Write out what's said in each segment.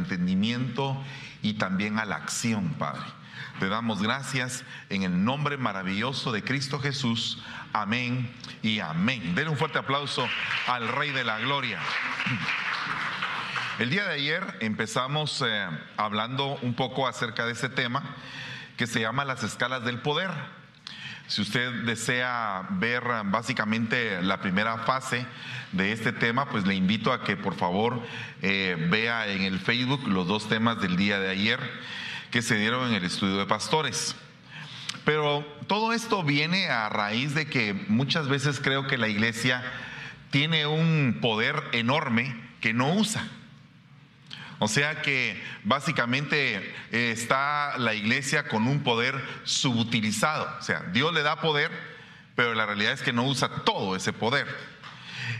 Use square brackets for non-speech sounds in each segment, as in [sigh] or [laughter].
entendimiento y también a la acción, Padre. Te damos gracias en el nombre maravilloso de Cristo Jesús. Amén y amén. Denle un fuerte aplauso al Rey de la Gloria. El día de ayer empezamos eh, hablando un poco acerca de ese tema que se llama las escalas del poder. Si usted desea ver básicamente la primera fase de este tema, pues le invito a que por favor eh, vea en el Facebook los dos temas del día de ayer que se dieron en el estudio de pastores. Pero todo esto viene a raíz de que muchas veces creo que la iglesia tiene un poder enorme que no usa. O sea que básicamente eh, está la iglesia con un poder subutilizado. O sea, Dios le da poder, pero la realidad es que no usa todo ese poder.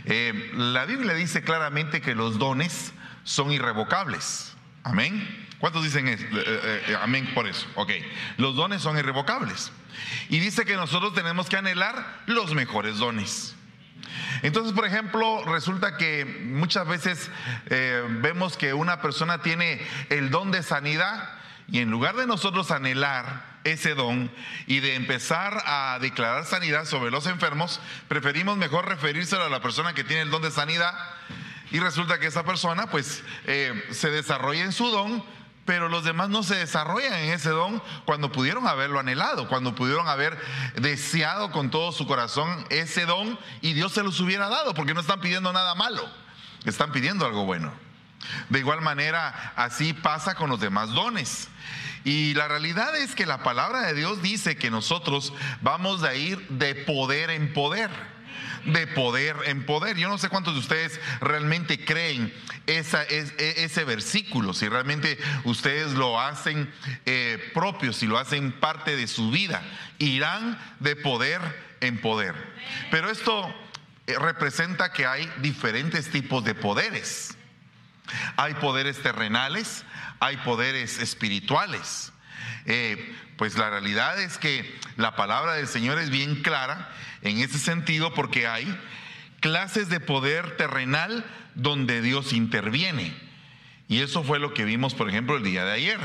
Eh, la Biblia dice claramente que los dones son irrevocables. Amén. ¿Cuántos dicen eh, amén por eso? Ok. Los dones son irrevocables. Y dice que nosotros tenemos que anhelar los mejores dones. Entonces, por ejemplo, resulta que muchas veces eh, vemos que una persona tiene el don de sanidad y en lugar de nosotros anhelar ese don y de empezar a declarar sanidad sobre los enfermos, preferimos mejor referírselo a la persona que tiene el don de sanidad y resulta que esa persona pues eh, se desarrolla en su don pero los demás no se desarrollan en ese don cuando pudieron haberlo anhelado, cuando pudieron haber deseado con todo su corazón ese don y Dios se los hubiera dado, porque no están pidiendo nada malo, están pidiendo algo bueno. De igual manera, así pasa con los demás dones. Y la realidad es que la palabra de Dios dice que nosotros vamos a ir de poder en poder de poder en poder. Yo no sé cuántos de ustedes realmente creen esa, e, ese versículo, si realmente ustedes lo hacen eh, propio, si lo hacen parte de su vida. Irán de poder en poder. Pero esto eh, representa que hay diferentes tipos de poderes. Hay poderes terrenales, hay poderes espirituales. Eh, pues la realidad es que la palabra del Señor es bien clara en ese sentido porque hay clases de poder terrenal donde Dios interviene. Y eso fue lo que vimos, por ejemplo, el día de ayer.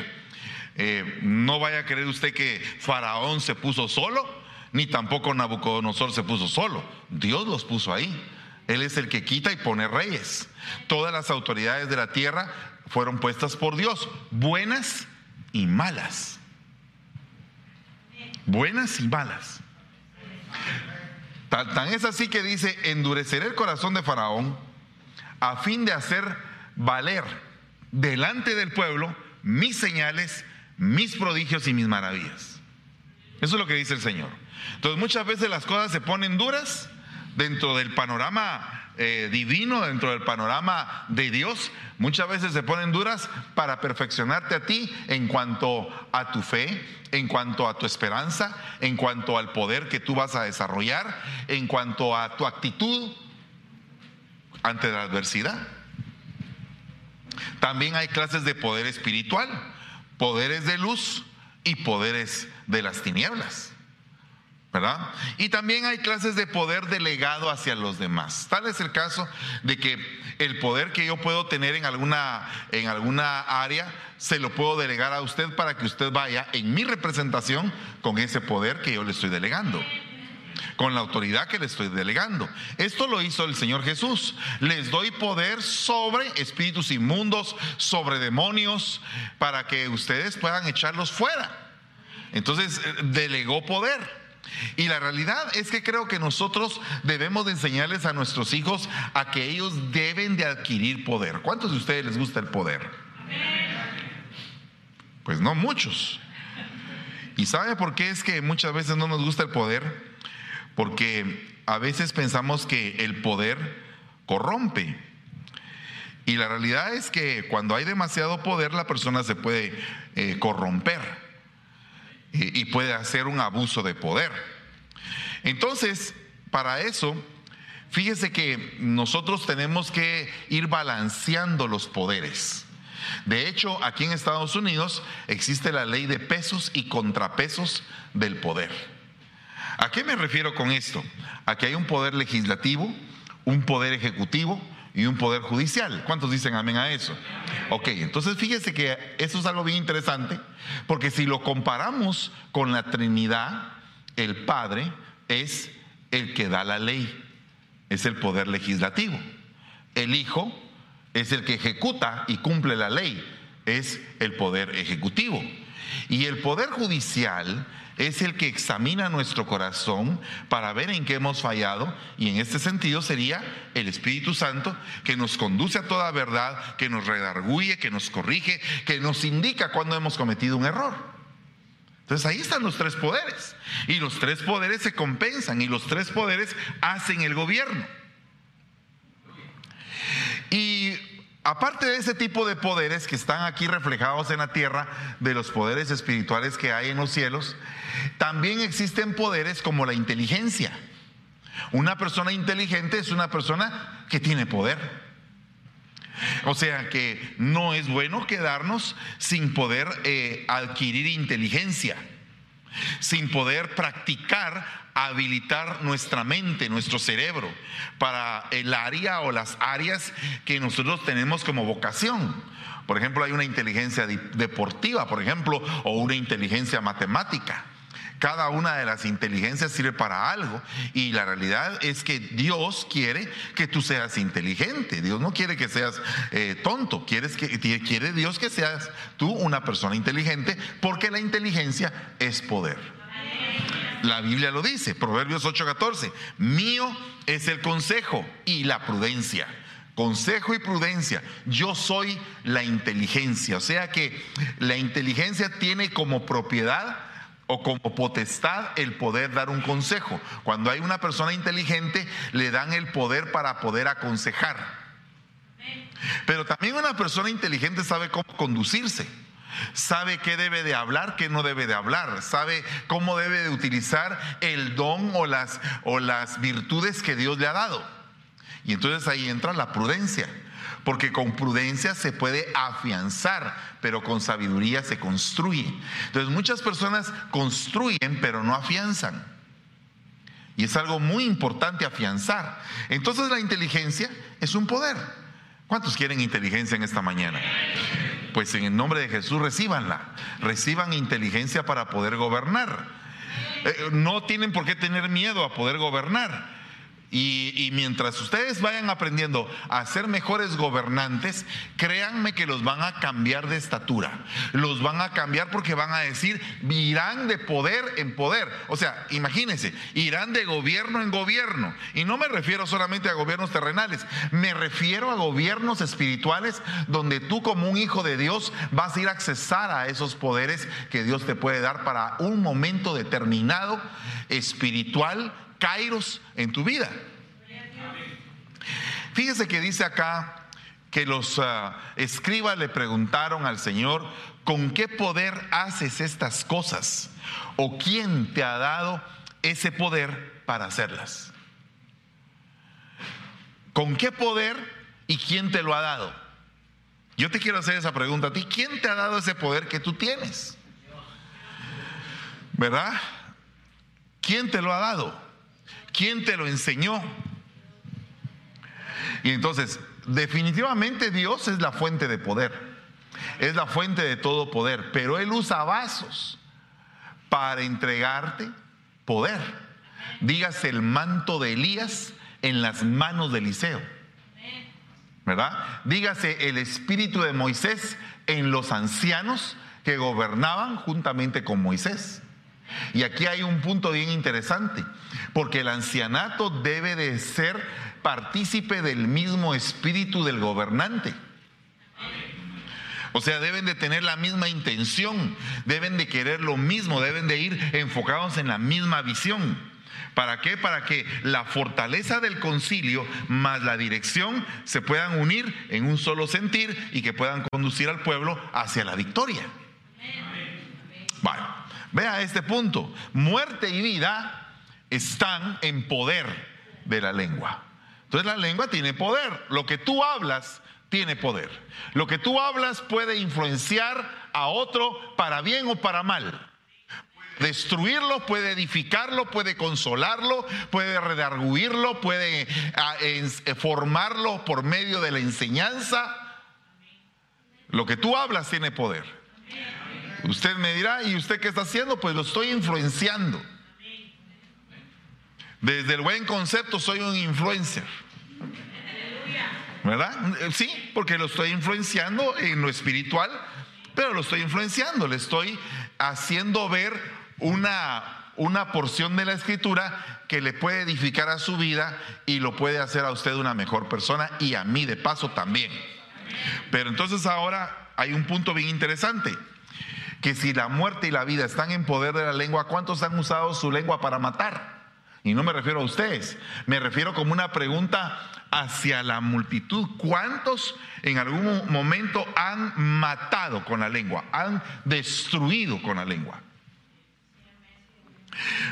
Eh, no vaya a creer usted que Faraón se puso solo, ni tampoco Nabucodonosor se puso solo. Dios los puso ahí. Él es el que quita y pone reyes. Todas las autoridades de la tierra fueron puestas por Dios, buenas y malas. Buenas y malas. Tan, es así que dice, endureceré el corazón de Faraón a fin de hacer valer delante del pueblo mis señales, mis prodigios y mis maravillas. Eso es lo que dice el Señor. Entonces muchas veces las cosas se ponen duras dentro del panorama eh, divino, dentro del panorama de Dios, muchas veces se ponen duras para perfeccionarte a ti en cuanto a tu fe, en cuanto a tu esperanza, en cuanto al poder que tú vas a desarrollar, en cuanto a tu actitud ante la adversidad. También hay clases de poder espiritual, poderes de luz y poderes de las tinieblas. Y también hay clases de poder delegado hacia los demás. Tal es el caso de que el poder que yo puedo tener en alguna, en alguna área, se lo puedo delegar a usted para que usted vaya en mi representación con ese poder que yo le estoy delegando con la autoridad que le estoy delegando. Esto lo hizo el Señor Jesús. Les doy poder sobre espíritus inmundos, sobre demonios, para que ustedes puedan echarlos fuera. Entonces, eh, delegó poder. Y la realidad es que creo que nosotros debemos de enseñarles a nuestros hijos a que ellos deben de adquirir poder. ¿Cuántos de ustedes les gusta el poder? Pues no muchos. ¿Y sabe por qué es que muchas veces no nos gusta el poder? Porque a veces pensamos que el poder corrompe. Y la realidad es que cuando hay demasiado poder la persona se puede eh, corromper y, puede hacer un abuso de poder. Entonces, para eso, fíjese que nosotros tenemos que ir balanceando los poderes. De hecho, aquí en Estados Unidos existe la ley de pesos y contrapesos del poder. ¿A qué me refiero con esto? A que hay un poder legislativo, un poder ejecutivo y un poder judicial. ¿Cuántos dicen amén a eso? Ok, entonces fíjese que eso es algo bien interesante, porque si lo comparamos con la Trinidad, el Padre es el que da la ley, es el poder legislativo. El Hijo es el que ejecuta y cumple la ley, es el poder ejecutivo. Y el poder judicial es el que examina nuestro corazón para ver en qué hemos fallado y en este sentido sería el Espíritu Santo que nos conduce a toda verdad, que nos redarguye, que nos corrige, que nos indica cuando hemos cometido un error. Entonces ahí están los tres poderes y los tres poderes se compensan y los tres poderes hacen el gobierno. Y aparte de ese tipo de poderes que están aquí reflejados en la tierra, de los poderes espirituales que hay en los cielos, también existen poderes como la inteligencia. Una persona inteligente es una persona que tiene poder. O sea que no es bueno quedarnos sin poder eh, adquirir inteligencia, sin poder practicar habilitar nuestra mente, nuestro cerebro, para el área o las áreas que nosotros tenemos como vocación. Por ejemplo, hay una inteligencia deportiva, por ejemplo, o una inteligencia matemática. Cada una de las inteligencias sirve para algo y la realidad es que Dios quiere que tú seas inteligente. Dios no quiere que seas eh, tonto, que, quiere Dios que seas tú una persona inteligente porque la inteligencia es poder. La Biblia lo dice, Proverbios 8:14, mío es el consejo y la prudencia. Consejo y prudencia. Yo soy la inteligencia. O sea que la inteligencia tiene como propiedad o como potestad el poder dar un consejo. Cuando hay una persona inteligente, le dan el poder para poder aconsejar. Pero también una persona inteligente sabe cómo conducirse sabe qué debe de hablar, qué no debe de hablar, sabe cómo debe de utilizar el don o las, o las virtudes que Dios le ha dado. Y entonces ahí entra la prudencia, porque con prudencia se puede afianzar, pero con sabiduría se construye. Entonces muchas personas construyen, pero no afianzan. Y es algo muy importante afianzar. Entonces la inteligencia es un poder. ¿Cuántos quieren inteligencia en esta mañana? pues en el nombre de Jesús recibanla. Reciban inteligencia para poder gobernar. Eh, no tienen por qué tener miedo a poder gobernar. Y, mientras ustedes vayan aprendiendo a ser mejores gobernantes, créanme que los van a cambiar de estatura. Los van a cambiar porque van a decir, irán de poder en poder. O sea, imagínense, irán de gobierno en gobierno. Y no me refiero solamente a gobiernos terrenales, me refiero a gobiernos espirituales donde tú como un hijo de Dios vas a ir a accesar a esos poderes que Dios te puede dar para un momento determinado, espiritual kairos en tu vida. Fíjese que dice acá que los ah, escribas le preguntaron al Señor, ¿con qué poder haces estas cosas? ¿O quién te ha dado ese poder para hacerlas? ¿Con qué poder y quién te lo ha dado? Yo te quiero hacer esa pregunta a ti. ¿Quién te ha dado ese poder que tú tienes? ¿Verdad? ¿Quién te lo ha dado? ¿Quién te lo enseñó? Y entonces, definitivamente Dios es la fuente de poder, es la fuente de todo poder, pero Él usa vasos para entregarte poder. Dígase el manto de Elías en las manos de Eliseo. ¿Verdad? Dígase el espíritu de Moisés en los ancianos que gobernaban juntamente con Moisés. Y aquí hay un punto bien interesante, porque el ancianato debe de ser partícipe del mismo espíritu del gobernante. O sea, deben de tener la misma intención, deben de querer lo mismo, deben de ir enfocados en la misma visión. ¿Para qué? Para que la fortaleza del concilio más la dirección se puedan unir en un solo sentir y que puedan conducir al pueblo hacia la victoria. Bueno. Vea este punto. Muerte y vida están en poder de la lengua. Entonces la lengua tiene poder. Lo que tú hablas tiene poder. Lo que tú hablas puede influenciar a otro para bien o para mal. destruirlo, puede edificarlo, puede consolarlo, puede redarguirlo, puede ah, eh, formarlo por medio de la enseñanza. Lo que tú hablas tiene poder. Usted me dirá, ¿y usted qué está haciendo? Pues lo estoy influenciando. Desde el buen concepto soy un influencer. ¿Verdad? Sí, porque lo estoy influenciando en lo espiritual, pero lo estoy influenciando, le estoy haciendo ver una, una porción de la escritura que le puede edificar a su vida y lo puede hacer a usted una mejor persona y a mí de paso también. Pero entonces ahora hay un punto bien interesante, que si la muerte y la vida están en poder de la lengua, ¿cuántos han usado su lengua para matar? Y no me refiero a ustedes, me refiero como una pregunta hacia la multitud. ¿Cuántos en algún momento han matado con la lengua? Han destruido con la lengua.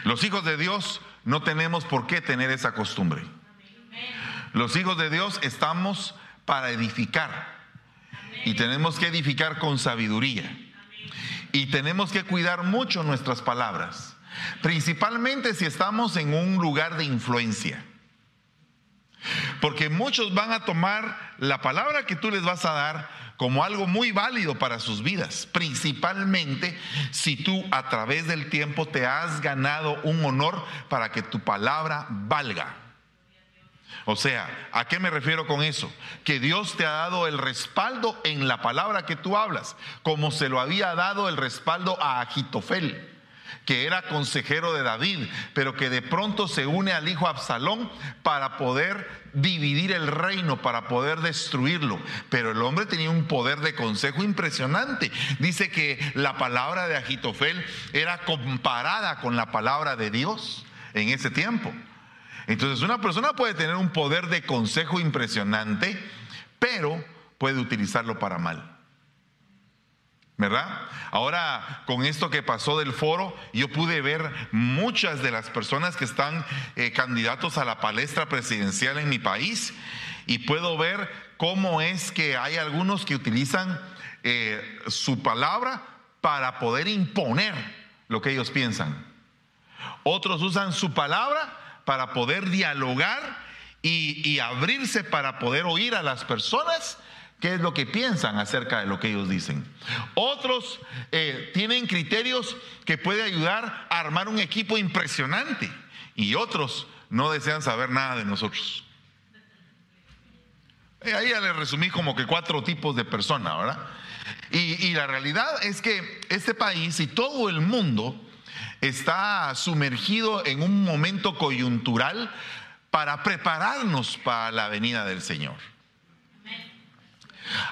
Los hijos de Dios no tenemos por qué tener esa costumbre. Los hijos de Dios estamos para edificar. Y tenemos que edificar con sabiduría. Y tenemos que cuidar mucho nuestras palabras. Principalmente si estamos en un lugar de influencia. Porque muchos van a tomar la palabra que tú les vas a dar como algo muy válido para sus vidas, principalmente si tú a través del tiempo te has ganado un honor para que tu palabra valga. O sea, ¿a qué me refiero con eso? Que Dios te ha dado el respaldo en la palabra que tú hablas, como se lo había dado el respaldo a Agitofel que era consejero de David, pero que de pronto se une al hijo Absalón para poder dividir el reino, para poder destruirlo. Pero el hombre tenía un poder de consejo impresionante. Dice que la palabra de Agitofel era comparada con la palabra de Dios en ese tiempo. Entonces una persona puede tener un poder de consejo impresionante, pero puede utilizarlo para mal. ¿Verdad? Ahora, con esto que pasó del foro, yo pude ver muchas de las personas que están eh, candidatos a la palestra presidencial en mi país y puedo ver cómo es que hay algunos que utilizan eh, su palabra para poder imponer lo que ellos piensan. Otros usan su palabra para poder dialogar y, y abrirse para poder oír a las personas qué es lo que piensan acerca de lo que ellos dicen. Otros eh, tienen criterios que pueden ayudar a armar un equipo impresionante y otros no desean saber nada de nosotros. Eh, ahí ya le resumí como que cuatro tipos de personas, ¿verdad? Y la realidad es que este país y todo el mundo está sumergido en un momento coyuntural para prepararnos para la venida del Señor.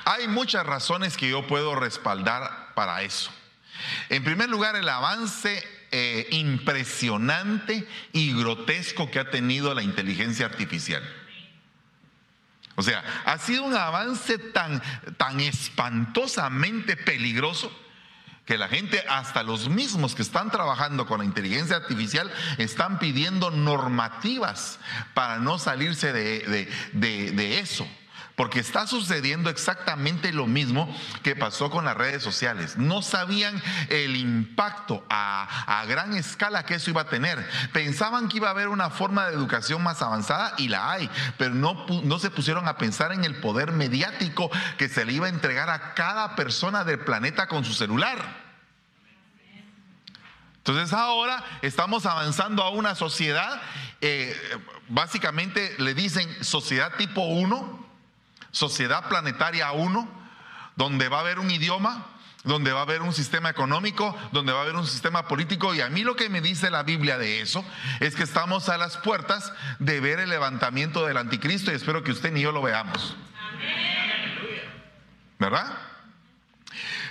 Hay muchas razones que yo puedo respaldar para eso. En primer lugar, el avance eh, impresionante y grotesco que ha tenido la inteligencia artificial. O sea, ha sido un avance tan, tan espantosamente peligroso que la gente, hasta los mismos que están trabajando con la inteligencia artificial, están pidiendo normativas para no salirse de, de eso. Porque está sucediendo exactamente lo mismo que pasó con las redes sociales. No sabían el impacto a, gran escala que eso iba a tener. Pensaban que iba a haber una forma de educación más avanzada y la hay, pero no, no se pusieron a pensar en el poder mediático que se le iba a entregar a cada persona del planeta con su celular. Entonces ahora estamos avanzando a una sociedad, eh, básicamente le dicen sociedad tipo 1, sociedad planetaria 1, donde va a haber un idioma, donde va a haber un sistema económico, donde va a haber un sistema político. Y a mí lo que me dice la Biblia de eso es que estamos a las puertas de ver el levantamiento del anticristo y espero que usted ni yo lo veamos. ¿Verdad?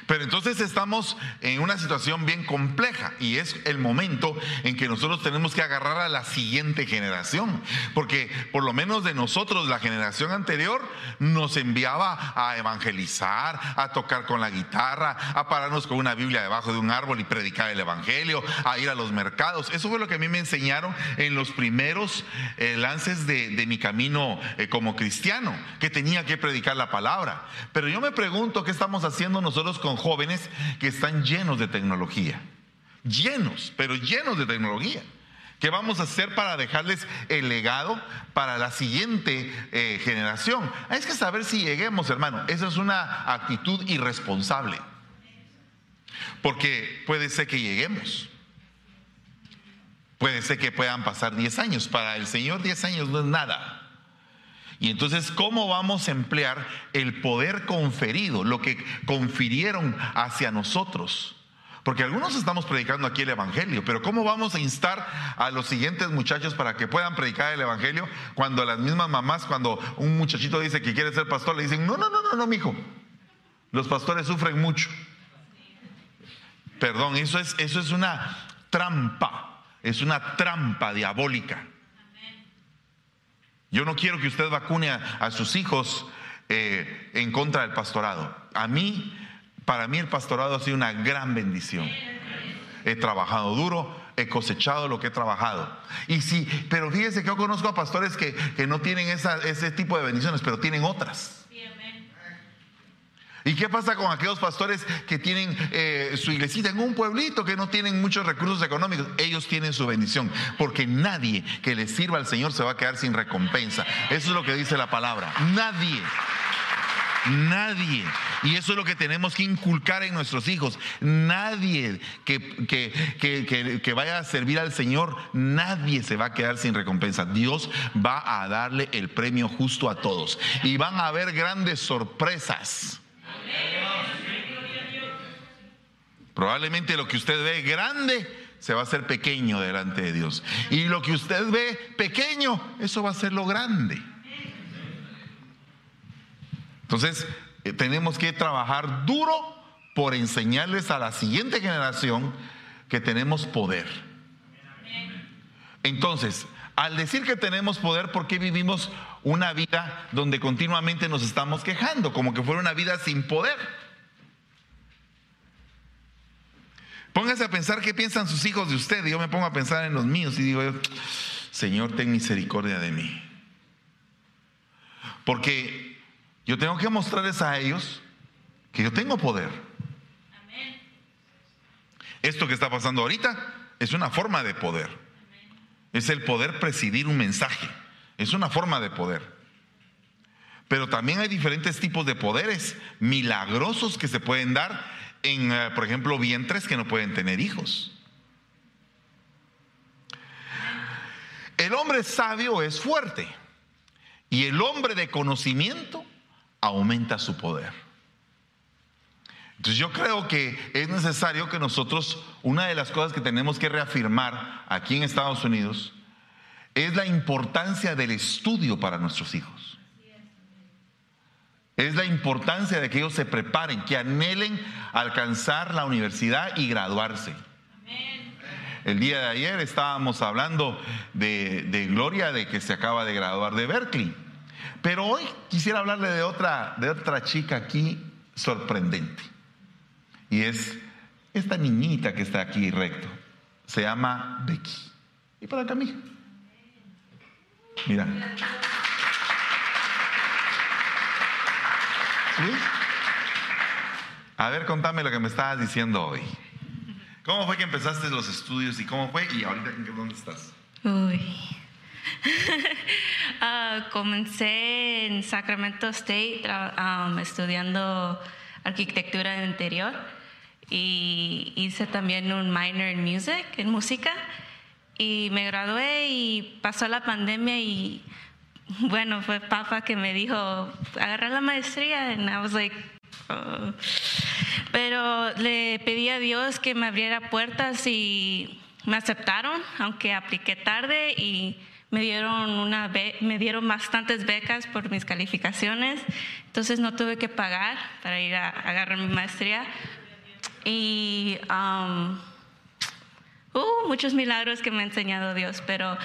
Pero entonces estamos en una situación bien compleja y es el momento en que nosotros tenemos que agarrar a la siguiente generación, porque por lo menos de nosotros la generación anterior nos enviaba a evangelizar, a tocar con la guitarra, a pararnos con una Biblia debajo de un árbol y predicar el Evangelio, a ir a los mercados. Eso fue lo que a mí me enseñaron en los primeros eh, lances de, mi camino eh, como cristiano, que tenía que predicar la palabra. Pero yo me pregunto qué estamos haciendo nosotros con jóvenes que están llenos de tecnología. llenos, pero llenos de tecnología. ¿Qué vamos a hacer para dejarles el legado para la siguiente eh, generación? Hay que saber si lleguemos, hermano. Esa es una actitud irresponsable. Porque puede ser que lleguemos. Puede ser que puedan pasar 10 años. Para el Señor 10 años no es nada. Y entonces, ¿cómo vamos a emplear el poder conferido, lo que confirieron hacia nosotros? Porque algunos estamos predicando aquí el Evangelio, pero ¿cómo vamos a instar a los siguientes muchachos para que puedan predicar el Evangelio cuando las mismas mamás, cuando un muchachito dice que quiere ser pastor, le dicen, no, no, no, no, no, mijo, los pastores sufren mucho. Perdón, eso es, eso es una trampa, es una trampa diabólica. Yo no quiero que usted vacune a, sus hijos eh, en contra del pastorado. A mí para mí el pastorado ha sido una gran bendición. He trabajado duro, he cosechado lo que he trabajado. Y sí, pero fíjese que yo conozco a pastores que, no tienen ese tipo de bendiciones, pero tienen otras. ¿Y qué pasa con aquellos pastores que tienen eh, su iglesita en un pueblito que no tienen muchos recursos económicos? Ellos tienen su bendición, porque nadie que les sirva al Señor se va a quedar sin recompensa. Eso es lo que dice la palabra. Nadie. Nadie. Y eso es lo que tenemos que inculcar en nuestros hijos. Nadie que, que, vaya a servir al Señor, nadie se va a quedar sin recompensa. Dios va a darle el premio justo a todos. Y van a haber grandes sorpresas. Probablemente lo que usted ve grande se va a hacer pequeño delante de Dios. Y lo que usted ve pequeño, eso va a ser lo grande. Entonces, eh, tenemos que trabajar duro por enseñarles a la siguiente generación que tenemos poder. Entonces, al decir que tenemos poder, ¿por qué vivimos una vida donde continuamente nos estamos quejando, como que fuera una vida sin poder? Póngase a pensar qué piensan sus hijos de usted. Yo me pongo a pensar en los míos y digo, Señor, ten misericordia de mí. Porque yo tengo que mostrarles a ellos que yo tengo poder. Esto que está pasando ahorita es una forma de poder. Es el poder presidir un mensaje. Es una forma de poder. Pero también hay diferentes tipos de poderes milagrosos que se pueden dar en, eh, por ejemplo, vientres que no pueden tener hijos. El hombre sabio es fuerte y el hombre de conocimiento aumenta su poder. Entonces yo creo que es necesario que nosotros, una de las cosas que tenemos que reafirmar aquí en Estados Unidos, es la importancia del estudio para nuestros hijos. Es la importancia de que ellos se preparen, que anhelen alcanzar la universidad y graduarse. El día de ayer estábamos hablando de, de Gloria, de que se acaba de graduar de Berkeley. Pero hoy quisiera hablarle de otra, de otra chica aquí sorprendente. Y es esta niñita que está aquí recto. Se llama Becky. Y para acá, mija. Mira. ¿Sí? A ver, contame lo que me estabas diciendo hoy. ¿Cómo fue que empezaste los estudios y cómo fue? Y ahorita, ¿dónde estás? Uy. [laughs] Ah, comencé en Sacramento State um, estudiando arquitectura interior y hice también un minor en música. Y me gradué y pasó la pandemia y bueno, fue papá que me dijo, agarra la maestría. And I was like, oh". Pero le pedí a Dios que me abriera puertas y me aceptaron, aunque apliqué tarde y me dieron, una me dieron bastantes becas por mis calificaciones, entonces no tuve que pagar para ir a, agarrar mi maestría. Y um, uh, muchos milagros que me ha enseñado Dios, pero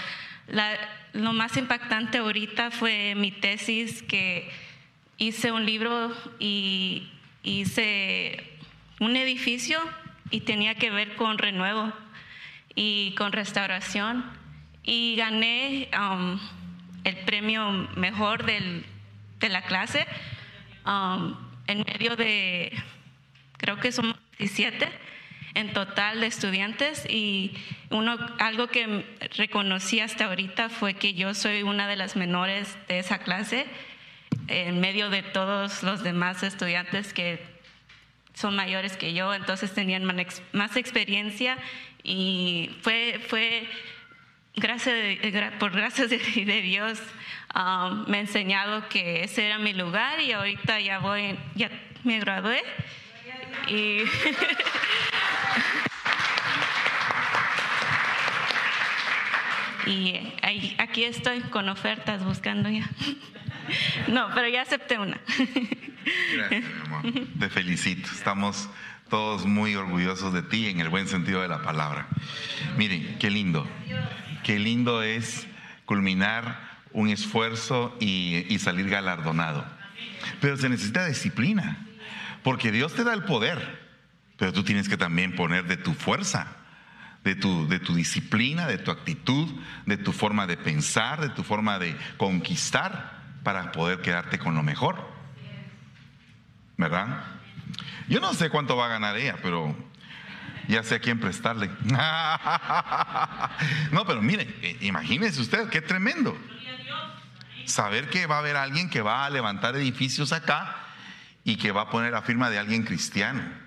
lo más impactante ahorita fue mi tesis que hice un libro y hice un edificio y tenía que ver con renuevo y con restauración y gané um, el premio mejor del, de la clase um, en medio de, creo que somos 17. En total de estudiantes y uno, algo que reconocí hasta ahorita fue que yo soy una de las menores de esa clase en medio de todos los demás estudiantes que son mayores que yo, entonces tenían más experiencia y fue, fue gracias por gracias [laughs] de, Dios um, me ha enseñado que ese era mi lugar y ahorita ya voy, ya me gradué. Y y aquí estoy con ofertas buscando ya. No, pero ya acepté una. Gracias, mi amor. Te felicito. Estamos todos muy orgullosos de ti en el buen sentido de la palabra. Miren, qué lindo. Qué lindo es culminar un esfuerzo y, y salir galardonado. Pero se necesita disciplina. Porque Dios te da el poder. Pero tú tienes que también poner de tu fuerza de tu, de tu disciplina, de tu actitud, de tu forma de pensar, de tu forma de conquistar para poder quedarte con lo mejor. ¿Verdad? Yo no sé cuánto va a ganar ella, pero ya sé a quién prestarle. [laughs] no, pero mire, eh, imagínese usted, qué tremendo. Saber que va a haber alguien que va a levantar edificios acá y que va a poner la firma de alguien cristiano.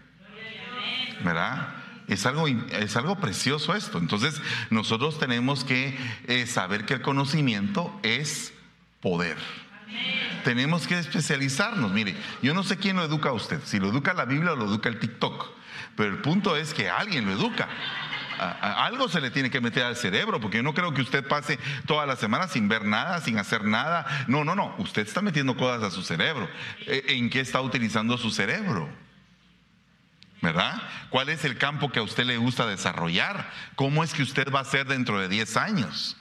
¿Verdad? Es algo, es algo precioso esto. Entonces, nosotros tenemos que eh, saber que el conocimiento es poder. Tenemos que especializarnos. Mire, yo no sé quién lo educa a usted, si lo educa la Biblia o lo educa el TikTok, pero el punto es que alguien lo educa. algo se le tiene que meter al cerebro, porque yo no creo que usted pase toda la semana sin ver nada, sin hacer nada. No, no, no, usted está metiendo cosas a su cerebro. Eh, ¿En qué está utilizando su cerebro? ¿Verdad? ¿Cuál es el campo que a usted le gusta desarrollar? ¿Cómo es que usted va a ser dentro de 10 años?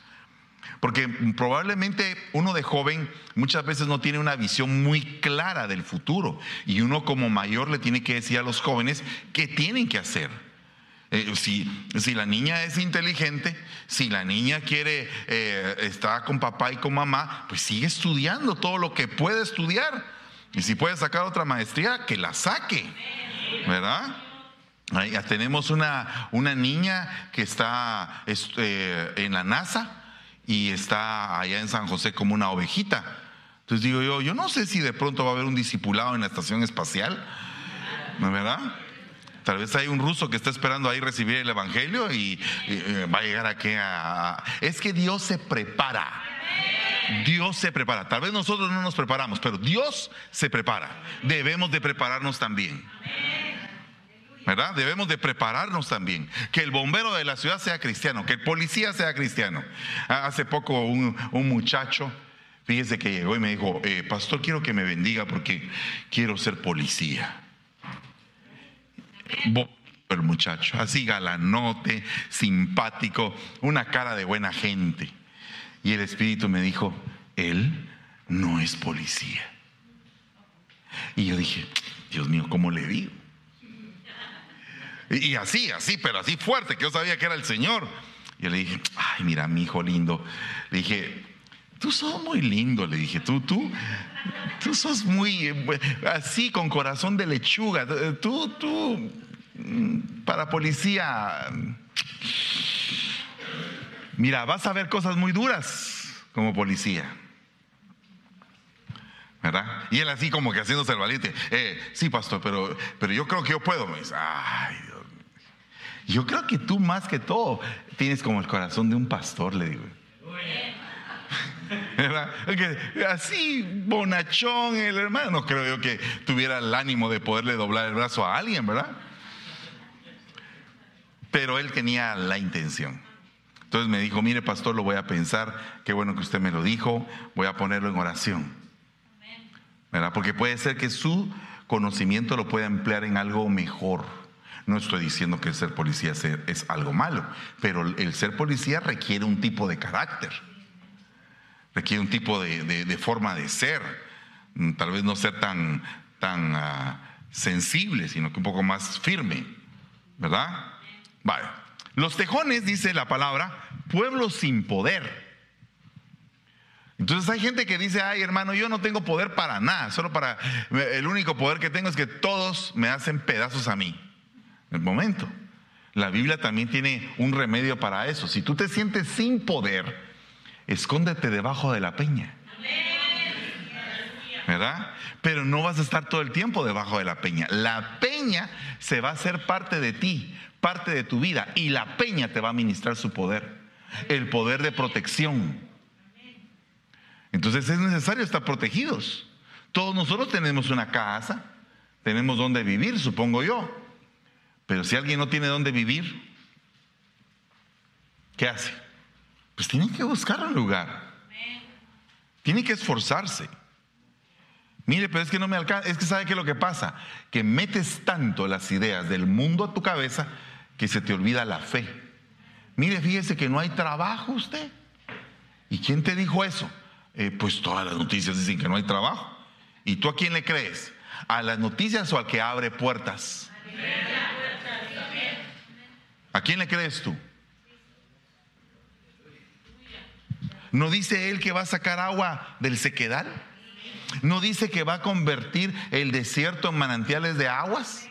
Porque probablemente uno de joven muchas veces no tiene una visión muy clara del futuro y uno como mayor le tiene que decir a los jóvenes qué tienen que hacer. Eh, si, si, la niña es inteligente, si la niña quiere eh, estar con papá y con mamá, pues sigue estudiando todo lo que puede estudiar. Y si puede sacar otra maestría, que la saque. ¿Verdad? Ahí tenemos una, una niña que está este, en la NASA y está allá en San José como una ovejita. Entonces digo yo, yo no sé si de pronto va a haber un discipulado en la estación espacial, ¿no verdad? Tal vez hay un ruso que está esperando ahí recibir el evangelio y, va a llegar aquí a... Es que Dios se prepara. Dios se prepara. Tal vez nosotros no nos preparamos, pero Dios se prepara. Debemos de prepararnos también. ¿verdad? Debemos de prepararnos también. Que el bombero de la ciudad sea cristiano, que el policía sea cristiano. Hace poco un, muchacho, fíjese que llegó y me dijo, eh, pastor, quiero que me bendiga porque quiero ser policía. El muchacho, así galanote, simpático, una cara de buena gente. Y el Espíritu me dijo, él no es policía. Y yo dije, Dios mío, ¿cómo le digo? Y, así, así, pero así fuerte, que yo sabía que era el Señor. Yo le dije, ay, mira, mi hijo lindo. Le dije, tú sos muy lindo, le dije, tú, tú, tú sos muy así, con corazón de lechuga. Tú, tú, para policía, mira, vas a ver cosas muy duras como policía. ¿verdad? Y él así como que haciéndose el valiente, eh, sí, pastor, pero, pero yo creo que yo puedo. Me dice, ay, Dios mío. Yo creo que tú más que todo tienes como el corazón de un pastor, le digo. [laughs] ¿verdad? así, bonachón, el hermano, no creo yo que tuviera el ánimo de poderle doblar el brazo a alguien, ¿verdad? Pero él tenía la intención. Entonces me dijo, mire pastor, lo voy a pensar, qué bueno que usted me lo dijo, voy a ponerlo en oración. Porque puede ser que su conocimiento lo pueda emplear en algo mejor. No estoy diciendo que el ser policía es algo malo, pero el ser policía requiere un tipo de carácter, requiere un tipo de, forma de ser, mm, tal vez no ser tan, tan ah, sensible, sino que un poco más firme, ¿verdad? Vale. Los tejones, dice la palabra, pueblo sin poder. Entonces hay gente que dice, ay hermano, yo no tengo poder para nada, solo para, el único poder que tengo es que todos me hacen pedazos a mí. En el momento. La Biblia también tiene un remedio para eso. Si tú te sientes sin poder, escóndete debajo de la peña. ¿Verdad? Pero no vas a estar todo el tiempo debajo de la peña. La peña se va a hacer parte de ti, parte de tu vida, y la peña te va a ministrar su poder, el poder de protección. Entonces es necesario estar protegidos. Todos nosotros tenemos una casa, tenemos donde vivir, supongo yo. Pero si alguien no tiene donde vivir, ¿qué hace? Pues tiene que buscar un lugar. Tiene que esforzarse. Mire, pero es que no me alcanza. Es que sabe que lo que pasa, que metes tanto las ideas del mundo a tu cabeza que se te olvida la fe. Mire, fíjese que no hay trabajo usted. ¿Y quién te dijo eso? Eh, pues todas las noticias dicen que no hay trabajo. ¿Y tú a quién le crees? ¿A las noticias o al que abre puertas? ¿A quién le crees tú? ¿No dice él que va a sacar agua del sequedal? ¿No dice que va a convertir el desierto en manantiales de aguas?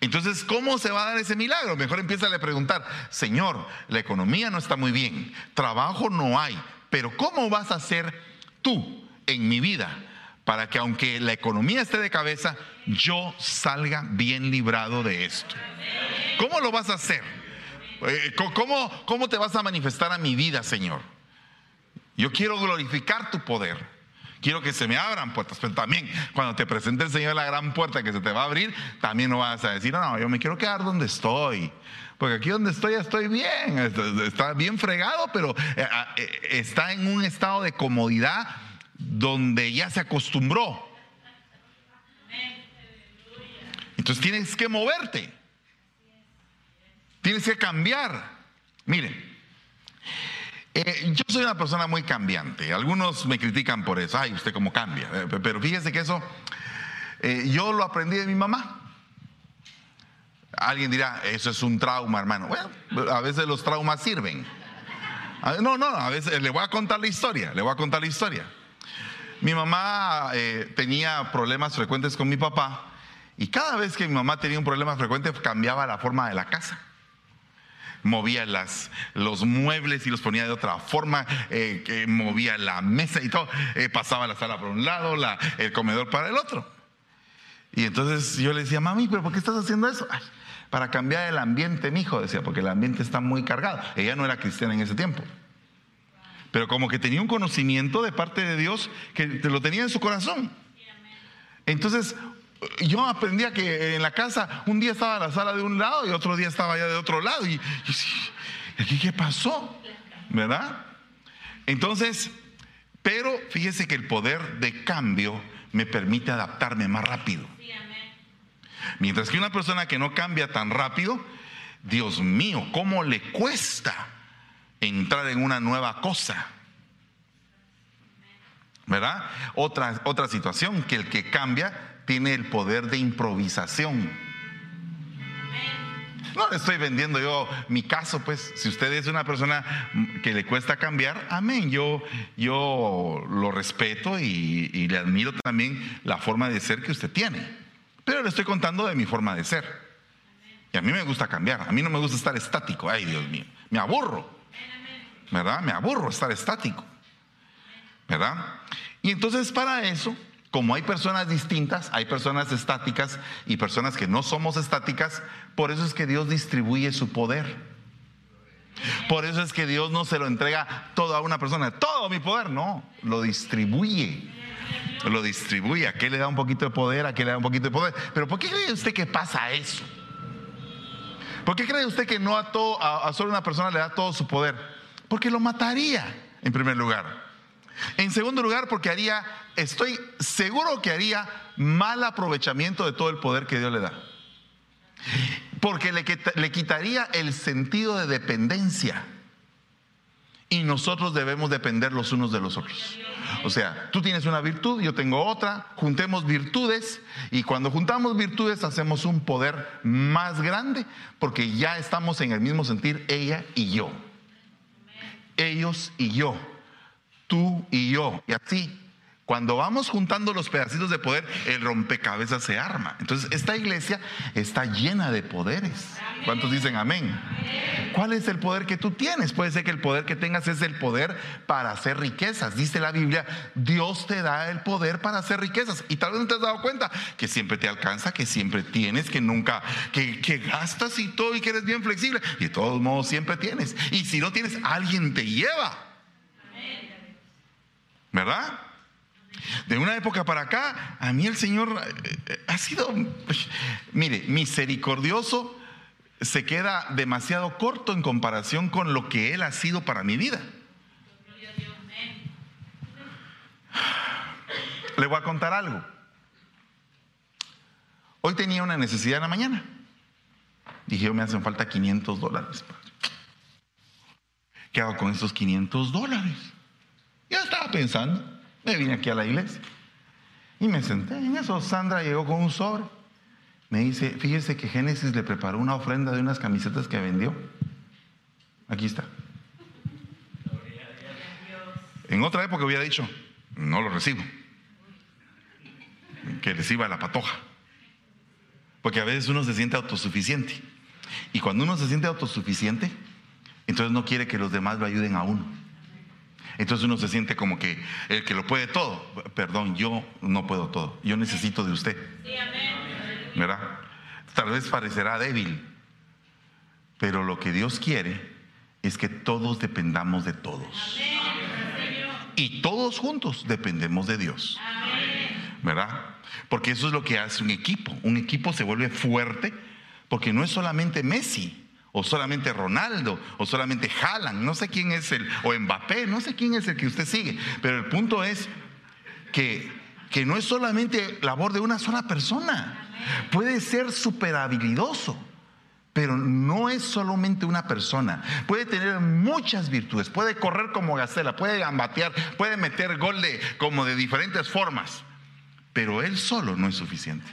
Entonces, ¿cómo se va a dar ese milagro? Mejor empieza a preguntar, Señor, la economía no está muy bien, trabajo no hay, pero ¿cómo vas a hacer tú en mi vida para que aunque la economía esté de cabeza, yo salga bien librado de esto? ¿Cómo lo vas a hacer? Eh, ¿Cómo, cómo te vas a manifestar a mi vida, Señor? Yo quiero glorificar tu poder. Quiero que se me abran puertas, pero también cuando te presente el Señor la gran puerta que se te va a abrir, también no vas a decir, no, no, yo me quiero quedar donde estoy. Porque aquí donde estoy estoy bien, está bien fregado, pero eh, ah, eh, está en un estado de comodidad donde ya se acostumbró. Entonces tienes que moverte. Tienes que cambiar. Miren, eh, yo soy una persona muy cambiante. Algunos me critican por eso. Ay, usted cómo cambia. Eh, pero fíjese que eso eh, yo lo aprendí de mi mamá. Alguien dirá, eso es un trauma, hermano. Bueno, a veces los traumas sirven. No, no, a veces le voy a contar la historia. Le voy a contar la historia. Mi mamá tenía problemas frecuentes con mi papá y cada vez que mi mamá tenía un problema frecuente cambiaba la forma de la casa movía las, los muebles y los ponía de otra forma, eh, que movía la mesa y todo, eh, pasaba la sala por un lado, la, el comedor para el otro. Y entonces yo le decía, mami, ¿pero por qué estás haciendo eso? para cambiar el ambiente, mi hijo, decía, porque el ambiente está muy cargado. Ella no era cristiana en ese tiempo. Pero como que tenía un conocimiento de parte de Dios que lo tenía en su corazón. Entonces, yo aprendía que en la casa un día estaba la sala de un lado y otro día estaba allá de otro lado. Y, y qué pasó? ¿Verdad? Entonces, pero fíjese que el poder de cambio me permite adaptarme más rápido. Mientras que una persona que no cambia tan rápido, Dios mío, ¿cómo le cuesta entrar en una nueva cosa? ¿Verdad? Otra, otra situación, que el que cambia tiene el poder de improvisación. No le estoy vendiendo yo mi caso, pues si usted es una persona que le cuesta cambiar, amén, yo, yo lo respeto y, le admiro también la forma de ser que usted tiene. Pero le estoy contando de mi forma de ser. Y a mí me gusta cambiar, a mí no me gusta estar estático, ay Dios mío, me aburro, ¿verdad? Me aburro estar estático, ¿verdad? Y entonces para eso como hay personas distintas, hay personas estáticas y personas que no somos estáticas, por eso es que Dios distribuye su poder. Por eso es que Dios no se lo entrega todo a una persona, todo mi poder, no, lo distribuye. Lo distribuye, a qué le da un poquito de poder, a qué le da un poquito de poder. Pero ¿por qué cree usted que pasa eso? ¿Por qué cree usted que no a, todo, a solo una persona le da todo su poder? Porque lo mataría, en primer lugar. En segundo lugar, porque haría, estoy seguro que haría mal aprovechamiento de todo el poder que Dios le da. Porque le, le quitaría el sentido de dependencia. Y nosotros debemos depender los unos de los otros. O sea, tú tienes una virtud, yo tengo otra, juntemos virtudes y cuando juntamos virtudes hacemos un poder más grande porque ya estamos en el mismo sentir ella y yo. Ellos y yo tú y yo. Y así, Cuando vamos juntando los pedacitos de poder, el rompecabezas se arma. Entonces, esta iglesia está llena de poderes. ¿Cuántos dicen amén? ¿Cuál es el poder que tú tienes? Puede ser que el poder que tengas es el poder para hacer riquezas. Dice la Biblia, Dios te da el poder para hacer riquezas. Y tal vez no te has dado cuenta que siempre te alcanza, que siempre tienes, que nunca, que, que gastas y todo y que eres bien flexible. Y de todos modos siempre tienes. Y si no tienes, alguien te lleva. ¿Verdad? De una época para acá, a mí el Señor eh, eh, ha sido, mire, misericordioso, se queda demasiado corto en comparación con lo que Él ha sido para mi vida. Le voy a contar algo. Hoy tenía una necesidad en la mañana. Dije, me hacen falta 500 dólares. ¿Qué hago con esos 500 dólares? Ya estaba pensando. Me vine aquí a la iglesia y me senté. En eso Sandra llegó con un sobre. Me dice, fíjese que Génesis le preparó una ofrenda de unas camisetas que vendió. Aquí está. En otra época hubiera dicho, no lo recibo. Que reciba la patoja. Porque a veces uno se siente autosuficiente. Y cuando uno se siente autosuficiente, entonces no quiere que los demás lo ayuden a uno. Entonces uno se siente como que el que lo puede todo. Perdón, yo no puedo todo. Yo necesito de usted. ¿Verdad? Tal vez parecerá débil, pero lo que Dios quiere es que todos dependamos de todos. Y todos juntos dependemos de Dios. ¿Verdad? Porque eso es lo que hace un equipo. Un equipo se vuelve fuerte porque no es solamente Messi o solamente Ronaldo, o solamente Haaland, no sé quién es el, o Mbappé, no sé quién es el que usted sigue, pero el punto es que, que no es solamente labor de una sola persona, puede ser súper habilidoso. Pero no es solamente una persona. Puede tener muchas virtudes. Puede correr como gacela, puede gambatear, puede meter gol de, como de diferentes formas. Pero él solo no es suficiente.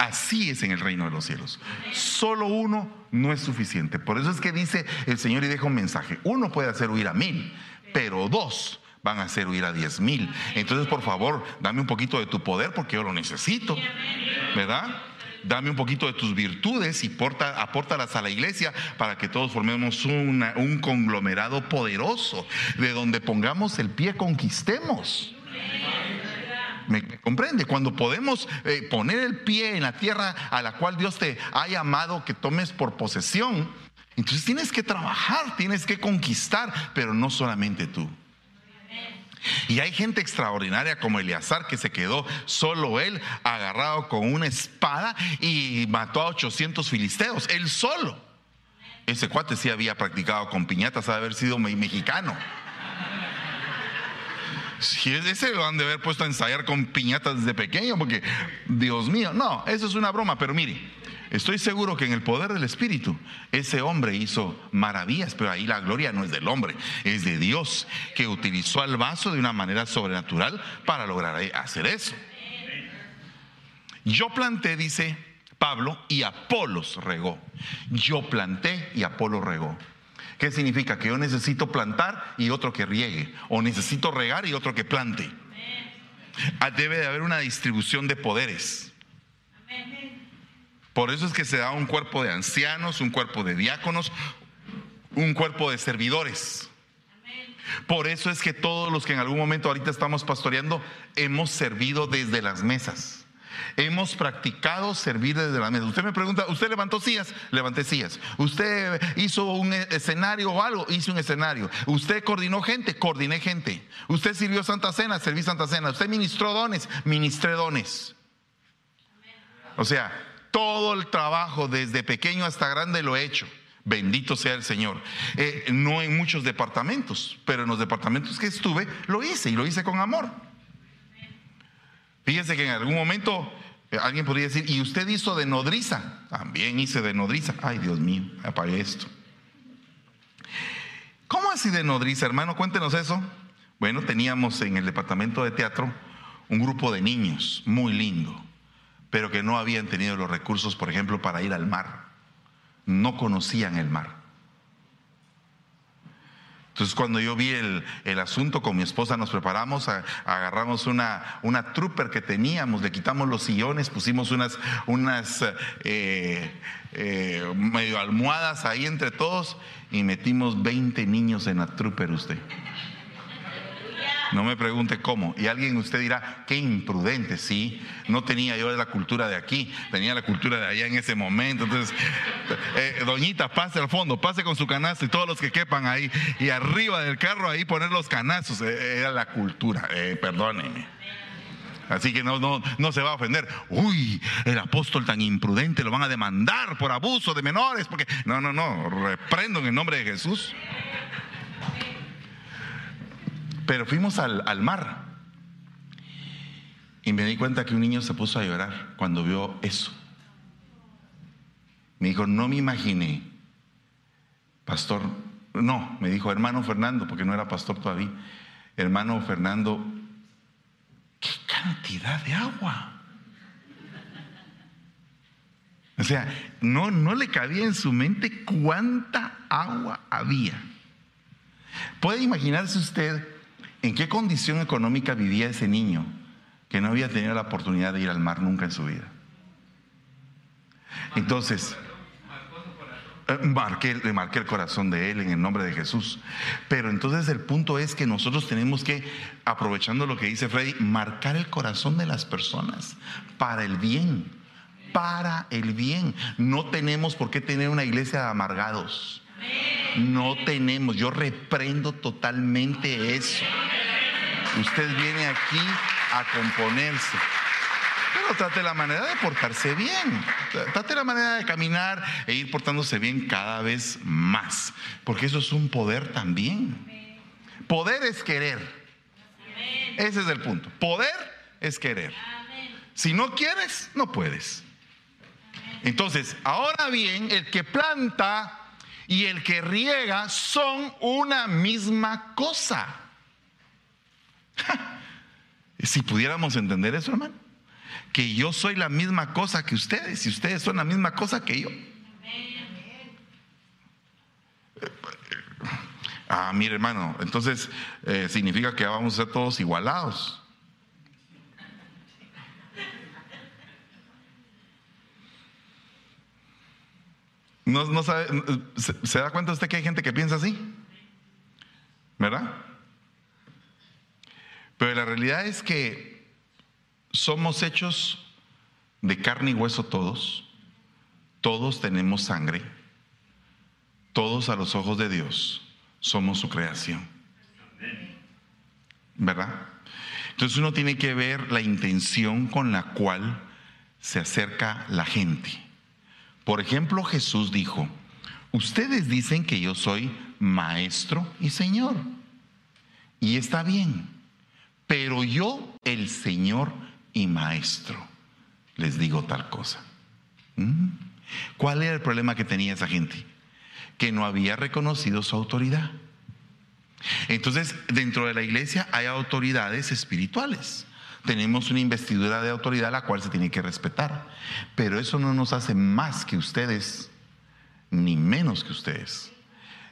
Así es en el reino de los cielos. Solo uno no es suficiente. Por eso es que dice el Señor y deja un mensaje. Uno puede hacer huir a mil, pero dos van a hacer huir a diez mil. Entonces, por favor, dame un poquito de tu poder porque yo lo necesito. ¿Verdad? Dame un poquito de tus virtudes y apórtalas a la iglesia para que todos formemos un conglomerado poderoso de donde pongamos el pie, conquistemos. ¿Me, comprende? Cuando podemos eh, poner el pie en la tierra a la cual Dios te ha llamado que tomes por posesión, entonces tienes que trabajar, tienes que conquistar, pero no solamente tú. Y hay gente extraordinaria como Eleazar que se quedó solo él agarrado con una espada y mató a 800 filisteos, él solo. Ese cuate sí había practicado con piñatas, ha haber sido mexicano. [laughs] Si ese lo han de haber puesto a ensayar con piñatas desde pequeño, porque Dios mío, no, eso es una broma, pero mire, estoy seguro que en el poder del Espíritu ese hombre hizo maravillas, pero ahí la gloria no es del hombre, es de Dios, que utilizó al vaso de una manera sobrenatural para lograr hacer eso. Yo planté, dice Pablo, y Apolos regó. Yo planté y Apolo regó. ¿Qué significa? Que yo necesito plantar y otro que riegue, o necesito regar y otro que plante. Ah, debe de haber una distribución de poderes. Por eso es que se da un cuerpo de ancianos, un cuerpo de diáconos, un cuerpo de servidores. Por eso es que todos los que en algún momento ahorita estamos pastoreando hemos servido desde las mesas. Hemos practicado servir desde la mesa. Usted me pregunta, ¿usted levantó sillas? Levanté sillas. ¿Usted hizo un escenario o algo? Hice un escenario. ¿Usted coordinó gente? Coordiné gente. ¿Usted sirvió Santa Cena? Serví Santa Cena. ¿Usted ministró dones? Ministré dones. O sea, todo el trabajo desde pequeño hasta grande lo he hecho. Bendito sea el Señor. Eh, no en muchos departamentos, pero en los departamentos que estuve lo hice y lo hice con amor. Fíjense que en algún momento eh, alguien podría decir, ¿y usted hizo de nodriza? También hice de nodriza. Ay, Dios mío, apague esto. ¿Cómo así de nodriza, hermano? Cuéntenos eso. Bueno, teníamos en el departamento de teatro un grupo de niños muy lindo, pero que no habían tenido los recursos, por ejemplo, para ir al mar. No conocían el mar. Entonces cuando yo vi el, asunto con mi esposa nos preparamos, agarramos una, una trooper que teníamos, le quitamos los sillones, pusimos unas, unas eh, eh, medio almohadas ahí entre todos y metimos 20 niños en la trooper usted. No me pregunte cómo. Y alguien usted dirá, qué imprudente, sí. No tenía yo la cultura de aquí, tenía la cultura de allá en ese momento. Entonces, eh, doñita, pase al fondo, pase con su canasto y todos los que quepan ahí. Y arriba del carro ahí poner los canastos. Eh, era la cultura, eh, perdónenme. Así que no, no, no se va a ofender. Uy, el apóstol tan imprudente lo van a demandar por abuso de menores. Porque no, no, no, reprendo en el nombre de Jesús. Pero fuimos al, mar y me di cuenta que un niño se puso a llorar cuando vio eso. Me dijo, no me imaginé, pastor, no, me dijo hermano Fernando, porque no era pastor todavía, hermano Fernando, qué cantidad de agua. O sea, no, no le cabía en su mente cuánta agua había. ¿Puede imaginarse usted ¿En qué condición económica vivía ese niño que no había tenido la oportunidad de ir al mar nunca en su vida? Entonces, eh, marqué, le marqué el corazón de él en el nombre de Jesús. Pero entonces el punto es que nosotros tenemos que, aprovechando lo que dice Freddy, marcar el corazón de las personas para el bien, para el bien. No tenemos por qué tener una iglesia de amargados. No tenemos, yo reprendo totalmente eso. Usted viene aquí a componerse. Pero trate la manera de portarse bien. Trate la manera de caminar e ir portándose bien cada vez más. Porque eso es un poder también. Poder es querer. Ese es el punto. Poder es querer. Si no quieres, no puedes. Entonces, ahora bien, el que planta y el que riega son una misma cosa. Si pudiéramos entender eso, hermano, que yo soy la misma cosa que ustedes y ustedes son la misma cosa que yo. Ah, mire hermano, entonces eh, significa que vamos a ser todos igualados. No, sabe, ¿se, da cuenta usted que hay gente que piensa así? ¿Verdad? Pero la realidad es que somos hechos de carne y hueso todos. Todos tenemos sangre. Todos a los ojos de Dios somos su creación. ¿Verdad? Entonces uno tiene que ver la intención con la cual se acerca la gente. Por ejemplo, Jesús dijo, ustedes dicen que yo soy maestro y señor. Y está bien, pero yo, el Señor y maestro, les digo tal cosa. ¿Mm? ¿Cuál era el problema que tenía esa gente? Que no había reconocido su autoridad. Entonces, dentro de la iglesia hay autoridades espirituales. Tenemos una investidura de autoridad la cual se tiene que respetar. Pero eso no nos hace más que ustedes, ni menos que ustedes.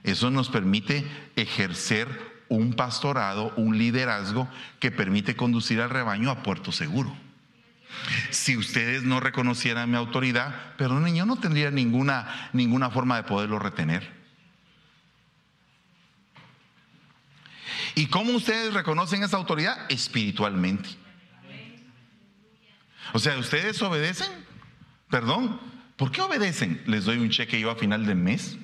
Eso nos permite ejercer un pastorado, un liderazgo que permite conducir al rebaño a puerto seguro. Si ustedes no reconocieran mi autoridad, perdonen, yo no tendría ninguna, ninguna forma de poderlo retener. ¿Y cómo ustedes reconocen esa autoridad? Espiritualmente. O sea, ¿ustedes obedecen? Perdón, ¿por qué obedecen? Les doy un cheque yo a final del mes.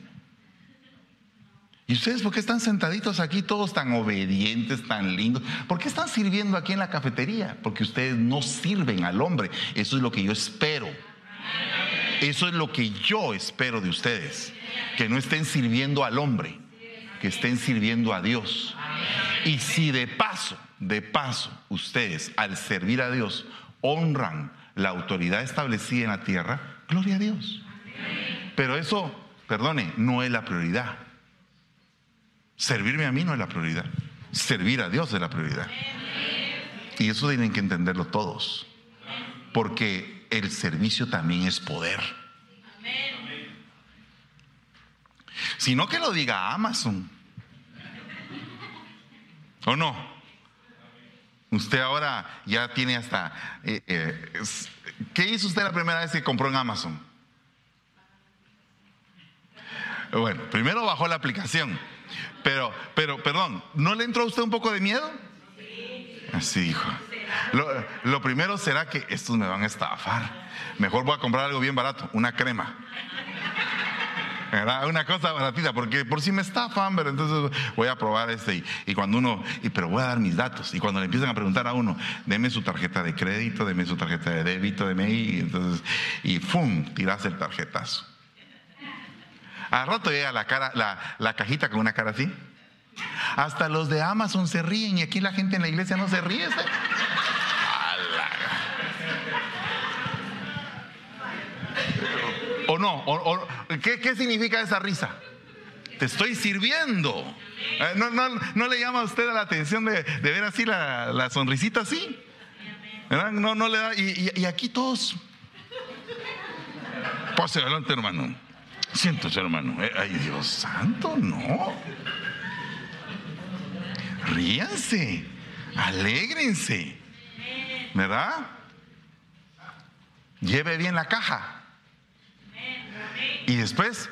¿Y ustedes por qué están sentaditos aquí todos tan obedientes, tan lindos? ¿Por qué están sirviendo aquí en la cafetería? Porque ustedes no sirven al hombre. Eso es lo que yo espero. Eso es lo que yo espero de ustedes. Que no estén sirviendo al hombre, que estén sirviendo a Dios. Y si de paso, de paso, ustedes al servir a Dios honran la autoridad establecida en la tierra, gloria a Dios. Pero eso, perdone, no es la prioridad. Servirme a mí no es la prioridad. Servir a Dios es la prioridad. Y eso tienen que entenderlo todos. Porque el servicio también es poder. Sino que lo diga Amazon. ¿O no? Usted ahora ya tiene hasta... Eh, eh, ¿Qué hizo usted la primera vez que compró en Amazon? Bueno, primero bajó la aplicación. Pero, pero, perdón, ¿no le entró a usted un poco de miedo? Así, hijo. Lo, lo, primero será que estos me van a estafar. Mejor voy a comprar algo bien barato, una crema. Una cosa baratita, porque por si me estafan, pero entonces voy a probar este. Y, cuando uno, pero voy a dar mis datos. Y cuando le empiezan a preguntar a uno, deme su tarjeta de crédito, deme su tarjeta de débito, deme y entonces, y ¡fum! tiras el tarjetazo. Al rato llega la, cara, la, la cajita con una cara así. Hasta los de Amazon se ríen y aquí la gente en la iglesia no se ríe. ¿O no? ¿qué, significa esa risa? Te estoy sirviendo. Eh, ¿No, le llama a usted la atención de, ver así la, sonrisita así? No, no le da. Y, aquí todos. Pase adelante, hermano. Siéntese, hermano. Eh, ay, Dios santo, no. Ríanse. Alégrense. ¿Verdad? Lleve bien la caja. Y después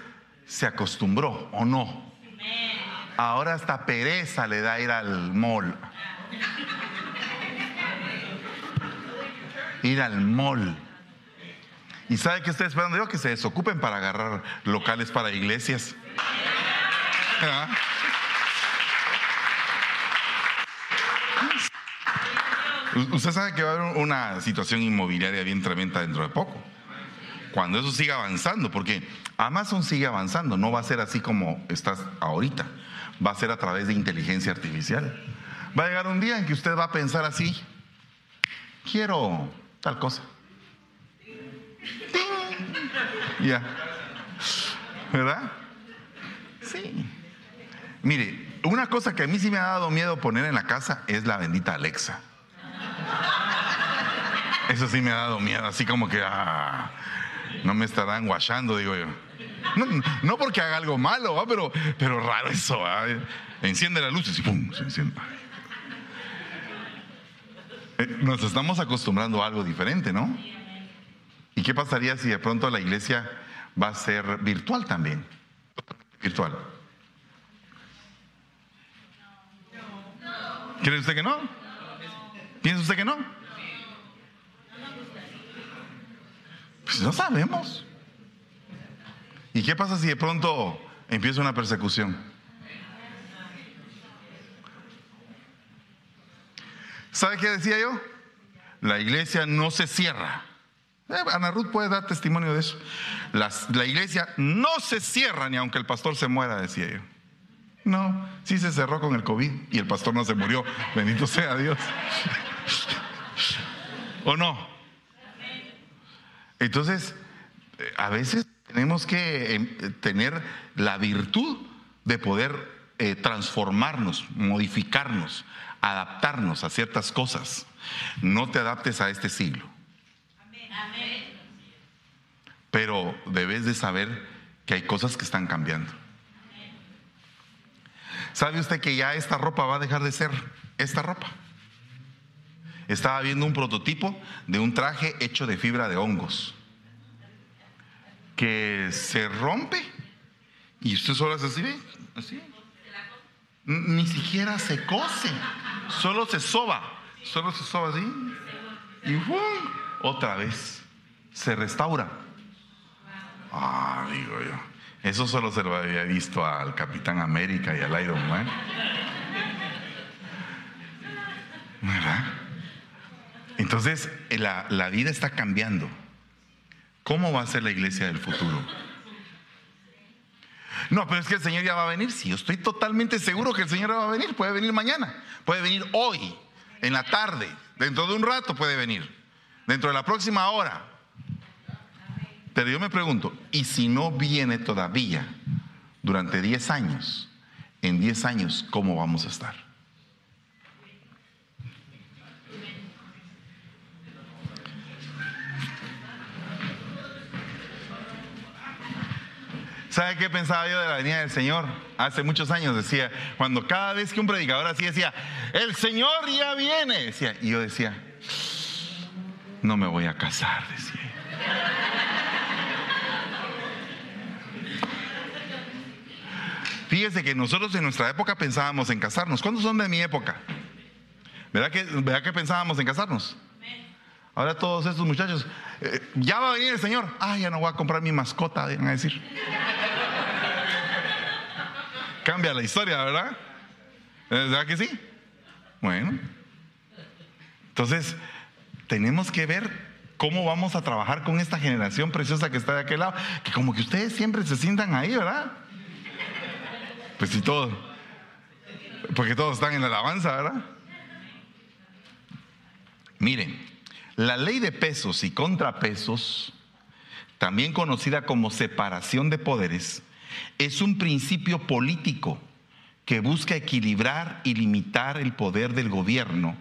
se acostumbró o no. Ahora hasta pereza le da ir al mall. Ir al mall. ¿Y sabe qué estoy esperando yo? Que se desocupen para agarrar locales para iglesias. ¿Ah? Usted sabe que va a haber una situación inmobiliaria bien tremenda dentro de poco cuando eso siga avanzando, porque Amazon sigue avanzando, no va a ser así como estás ahorita, va a ser a través de inteligencia artificial. Va a llegar un día en que usted va a pensar así, quiero tal cosa. Ya. ¿Verdad? Sí. Mire, una cosa que a mí sí me ha dado miedo poner en la casa es la bendita Alexa. Eso sí me ha dado miedo, así como que... Ah, no me estarán guachando, digo yo. No, porque haga algo malo, pero, pero raro eso. Enciende la luz y ¡pum! se enciende. Eh, nos estamos acostumbrando a algo diferente, ¿no? ¿Y qué pasaría si de pronto la iglesia va a ser virtual también? Virtual. ¿Cree usted que no? ¿Piensa usted que no? Pues no sabemos. ¿Y qué pasa si de pronto empieza una persecución? ¿Sabe qué decía yo? La iglesia no se cierra. Eh, Ana Ruth puede dar testimonio de eso. la iglesia no se cierra ni aunque el pastor se muera, decía yo. No, sí se cerró con el COVID y el pastor no se murió. [laughs] Bendito sea Dios. [laughs] ¿O no? Entonces, eh, a veces tenemos que em, tener la virtud de poder eh, transformarnos, modificarnos, adaptarnos a ciertas cosas. No te adaptes a este siglo. Pero debes de saber que hay cosas que están cambiando. ¿Sabe usted que ya esta ropa va a dejar de ser esta ropa? estaba viendo un prototipo de un traje hecho de fibra de hongos que se rompe y usted solo hace así, así. Ni siquiera se cose, solo se soba, solo se soba así y otra vez se restaura. Ah, digo yo, eso solo se lo había visto al Capitán América y al Iron Man. ¿Verdad? Entonces, la, la, vida está cambiando. ¿Cómo va a ser la iglesia del futuro? No, pero es que el Señor ya va a venir. Sí, yo estoy totalmente seguro que el Señor va a venir. Puede venir mañana, puede venir hoy, en la tarde, dentro de un rato puede venir, dentro de la próxima hora. Pero yo me pregunto, ¿y si no viene todavía durante 10 años? En 10 años, ¿cómo vamos a estar? ¿Sabe qué pensaba yo de la venida del Señor? Hace muchos años decía, cuando cada vez que un predicador así decía, el Señor ya viene, decía, y yo decía, no me voy a casar, decía. Fíjese que nosotros en nuestra época pensábamos en casarnos. ¿Cuántos son de mi época? ¿Verdad que, ¿verdad que pensábamos en casarnos? Ahora todos estos muchachos, eh, ya va a venir el Señor. Ah, ya no voy a comprar mi mascota, van a decir. Cambia la historia, ¿verdad? ¿Verdad que sí? Bueno. Entonces, tenemos que ver cómo vamos a trabajar con esta generación preciosa que está de aquel lado. Que como que ustedes siempre se sientan ahí, ¿verdad? Pues sí, todo. Porque todos están en la alabanza, ¿verdad? Miren, la ley de pesos y contrapesos, también conocida como separación de poderes, es un principio político que busca equilibrar y limitar el poder del gobierno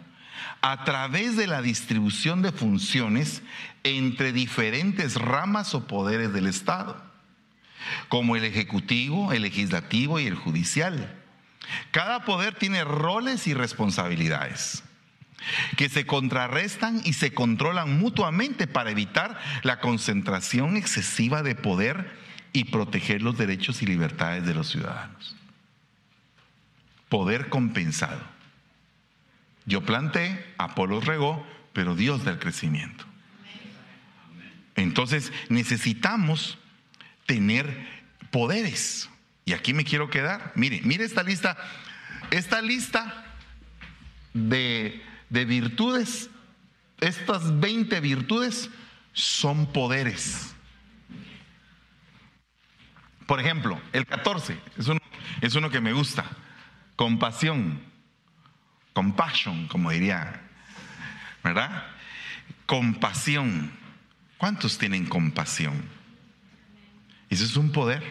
a través de la distribución de funciones entre diferentes ramas o poderes del Estado como el ejecutivo, el legislativo y el judicial. Cada poder tiene roles y responsabilidades que se contrarrestan y se controlan mutuamente para evitar la concentración excesiva de poder y proteger los derechos y libertades de los ciudadanos. Poder compensado. Yo planté, Apolo regó, pero Dios da el crecimiento. Entonces necesitamos tener poderes. Y aquí me quiero quedar. Mire, mire esta lista. Esta lista de, de virtudes, estas 20 virtudes son poderes. Por ejemplo, el 14 es uno, es uno que me gusta. Compasión. Compassion, como diría. ¿Verdad? Compasión. ¿Cuántos tienen compasión? Eso es un poder.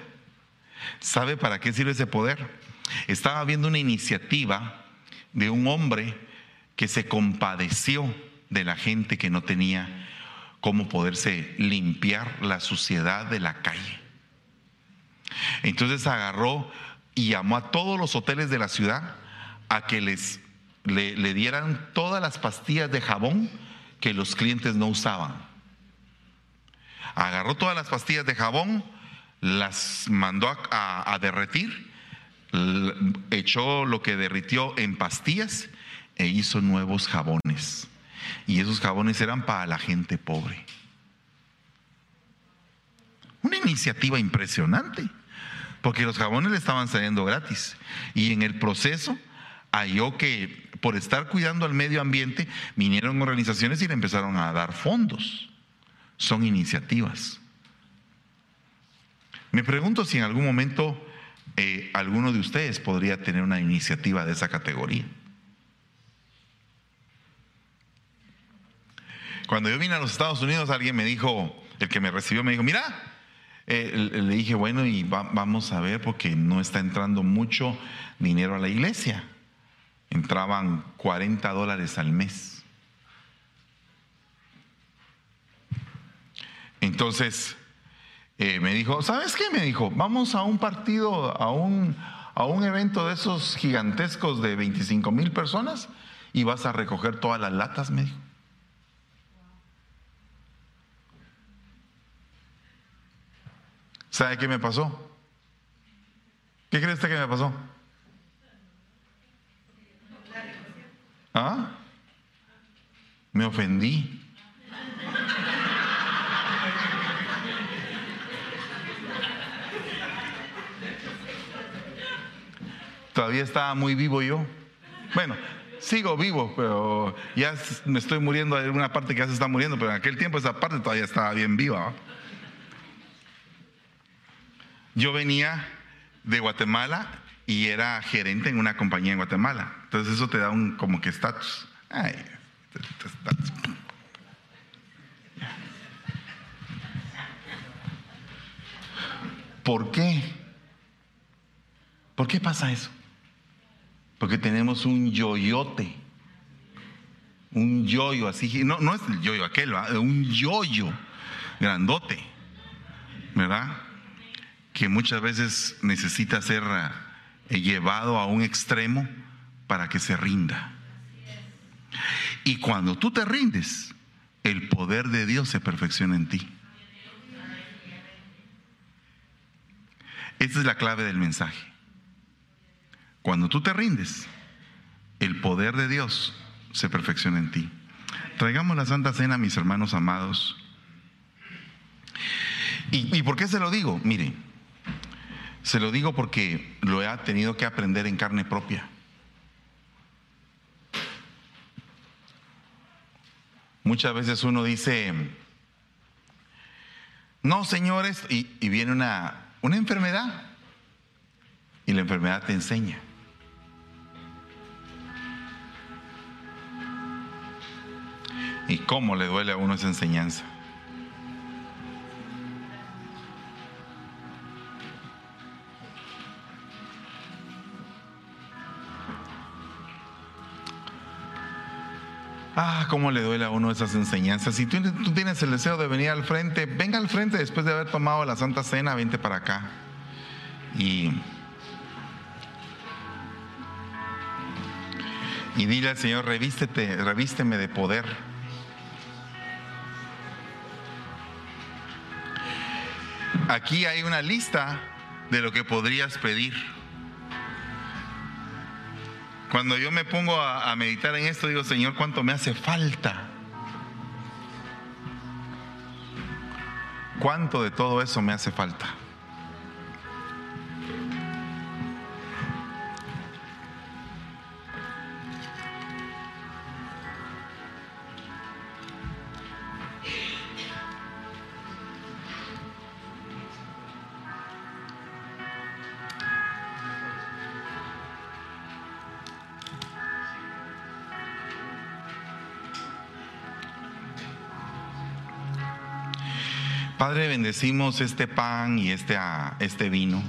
¿Sabe para qué sirve ese poder? Estaba viendo una iniciativa de un hombre que se compadeció de la gente que no tenía cómo poderse limpiar la suciedad de la calle. Entonces agarró y llamó a todos los hoteles de la ciudad a que les le, dieran todas las pastillas de jabón que los clientes no usaban. Agarró todas las pastillas de jabón, las mandó a, derretir, echó lo que derritió en pastillas e hizo nuevos jabones. Y esos jabones eran para la gente pobre. Una iniciativa impresionante, porque los jabones le estaban saliendo gratis. Y en el proceso halló que por estar cuidando al medio ambiente, vinieron organizaciones y le empezaron a dar fondos. Son iniciativas. Me pregunto si en algún momento eh, alguno de ustedes podría tener una iniciativa de esa categoría. Cuando yo vine a los Estados Unidos, alguien me dijo, el que me recibió me dijo, mira, eh, le dije, bueno, y vamos a ver porque no está entrando mucho dinero a la iglesia. Entraban 40 dólares al mes. Entonces, eh, me dijo, ¿sabes qué? Me dijo, vamos a un partido, a un, a un evento de esos gigantescos de 25 mil personas y vas a recoger todas las latas, me dijo. ¿Sabe qué me pasó? ¿Qué crees que me pasó? ¿Ah? Me ofendí. Todavía estaba muy vivo yo. Bueno, sigo vivo, pero ya me estoy muriendo. Hay una parte que ya se está muriendo, pero en aquel tiempo esa parte todavía estaba bien viva. Yo venía de Guatemala y era gerente en una compañía en Guatemala. Entonces eso te da un como que estatus. ¿Por qué? ¿Por qué pasa eso? Porque tenemos un yoyote. Un yoyo así. No, no es el yoyo aquel, un yoyo grandote. ¿Verdad? que muchas veces necesita ser eh, llevado a un extremo para que se rinda. Y cuando tú te rindes, el poder de Dios se perfecciona en ti. Esta es la clave del mensaje. Cuando tú te rindes, el poder de Dios se perfecciona en ti. Traigamos la Santa Cena, mis hermanos amados. ¿Y, ¿Y, por qué se lo digo? Mire, se lo digo porque lo he tenido que aprender en carne propia. Muchas veces uno dice, no, señores, y, y viene una, una enfermedad y la enfermedad te enseña. ¿Y cómo le duele a uno esa enseñanza? Ah, cómo le duele a uno esas enseñanzas. Si tú, tienes el deseo de venir al frente, venga al frente después de haber tomado la Santa Cena, vente para acá. Y, y dile al Señor, revístete, revísteme de poder. Aquí hay una lista de lo que podrías pedir. Cuando yo me pongo a, meditar en esto, digo, Señor, ¿cuánto me hace falta? ¿Cuánto de todo eso me hace falta? Padre, bendecimos este pan y este, este vino,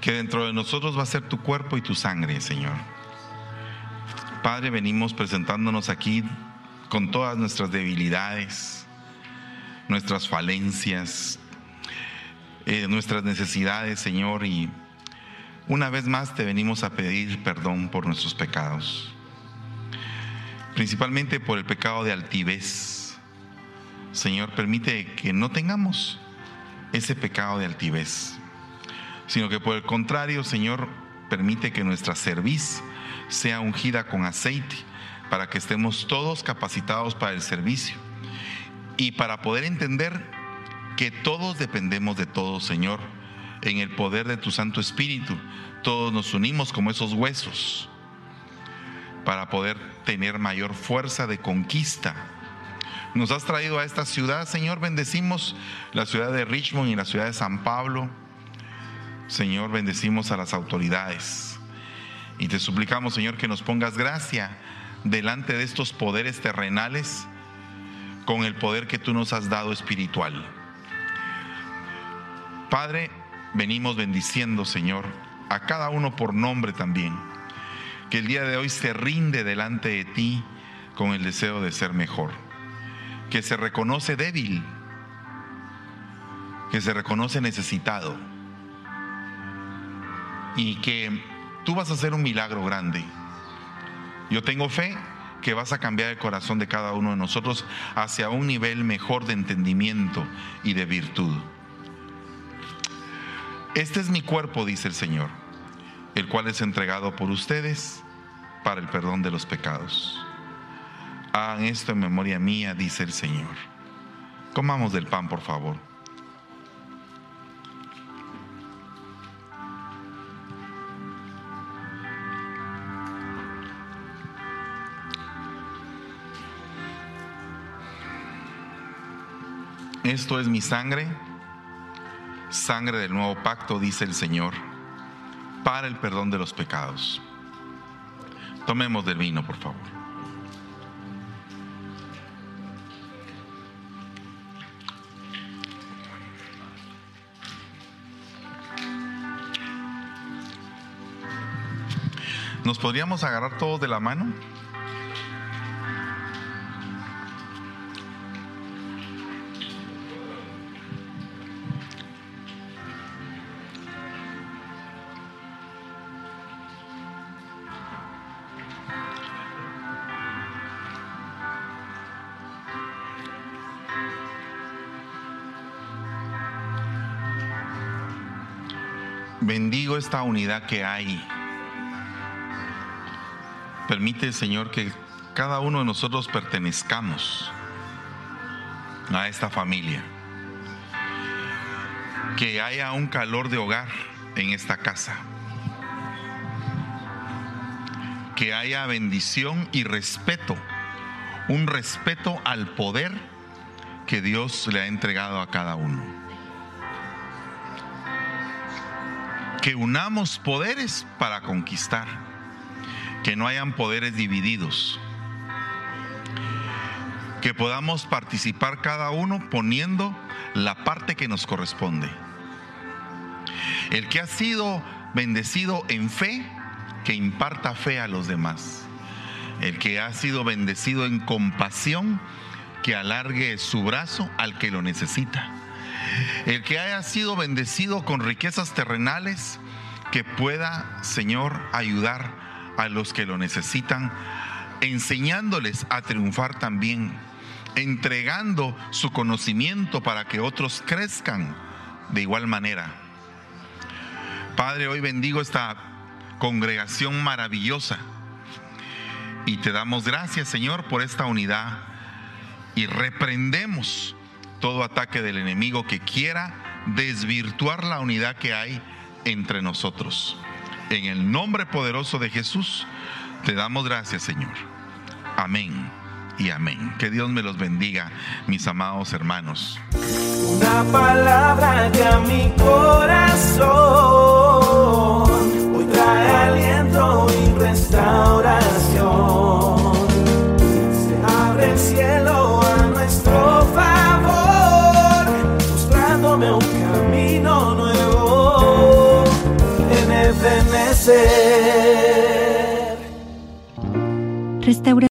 que dentro de nosotros va a ser tu cuerpo y tu sangre, Señor. Padre, venimos presentándonos aquí con todas nuestras debilidades, nuestras falencias, eh, nuestras necesidades, Señor, y una vez más te venimos a pedir perdón por nuestros pecados, principalmente por el pecado de altivez Señor, permite que no tengamos ese pecado de altivez, sino que por el contrario, Señor, permite que nuestra cerviz sea ungida con aceite para que estemos todos capacitados para el servicio y para poder entender que todos dependemos de todos, Señor, en el poder de tu Santo Espíritu. Todos nos unimos como esos huesos para poder tener mayor fuerza de conquista nos has traído a esta ciudad, Señor. Bendecimos la ciudad de Richmond y la ciudad de San Pablo. Señor, bendecimos a las autoridades. Y te suplicamos, Señor, que nos pongas gracia delante de estos poderes terrenales con el poder que tú nos has dado espiritual. Padre, venimos bendiciendo, Señor, a cada uno por nombre también, que el día de hoy se rinde delante de ti con el deseo de ser mejor que se reconoce débil, que se reconoce necesitado y que tú vas a hacer un milagro grande. Yo tengo fe que vas a cambiar el corazón de cada uno de nosotros hacia un nivel mejor de entendimiento y de virtud. Este es mi cuerpo, dice el Señor, el cual es entregado por ustedes para el perdón de los pecados. Hagan esto en memoria mía, dice el Señor. Comamos del pan, por favor. Esto es mi sangre, sangre del nuevo pacto, dice el Señor, para el perdón de los pecados. Tomemos del vino, por favor. ¿Nos podríamos agarrar todos de la mano? Bendigo esta unidad que hay Permite, Señor, que cada uno de nosotros pertenezcamos a esta familia. Que haya un calor de hogar en esta casa. Que haya bendición y respeto. Un respeto al poder que Dios le ha entregado a cada uno. Que unamos poderes para conquistar. Que no hayan poderes divididos que podamos participar cada uno poniendo la parte que nos corresponde. El que ha sido bendecido en fe, que imparta fe a los demás. El que ha sido bendecido en compasión, que alargue su brazo al que lo necesita. El que haya sido bendecido con riquezas terrenales, que pueda, Señor, ayudar a los que lo necesitan, enseñándoles a triunfar también entregando su conocimiento para que otros crezcan de igual manera. Padre, hoy bendigo esta congregación maravillosa y te damos gracias, Señor, por esta unidad y reprendemos todo ataque del enemigo que quiera desvirtuar la unidad que hay entre nosotros. En el nombre poderoso de Jesús, te damos gracias, Señor. Amén y amén. Que Dios me los bendiga, mis amados hermanos. Una palabra que a mi corazón hoy trae aliento y restauración. Restaura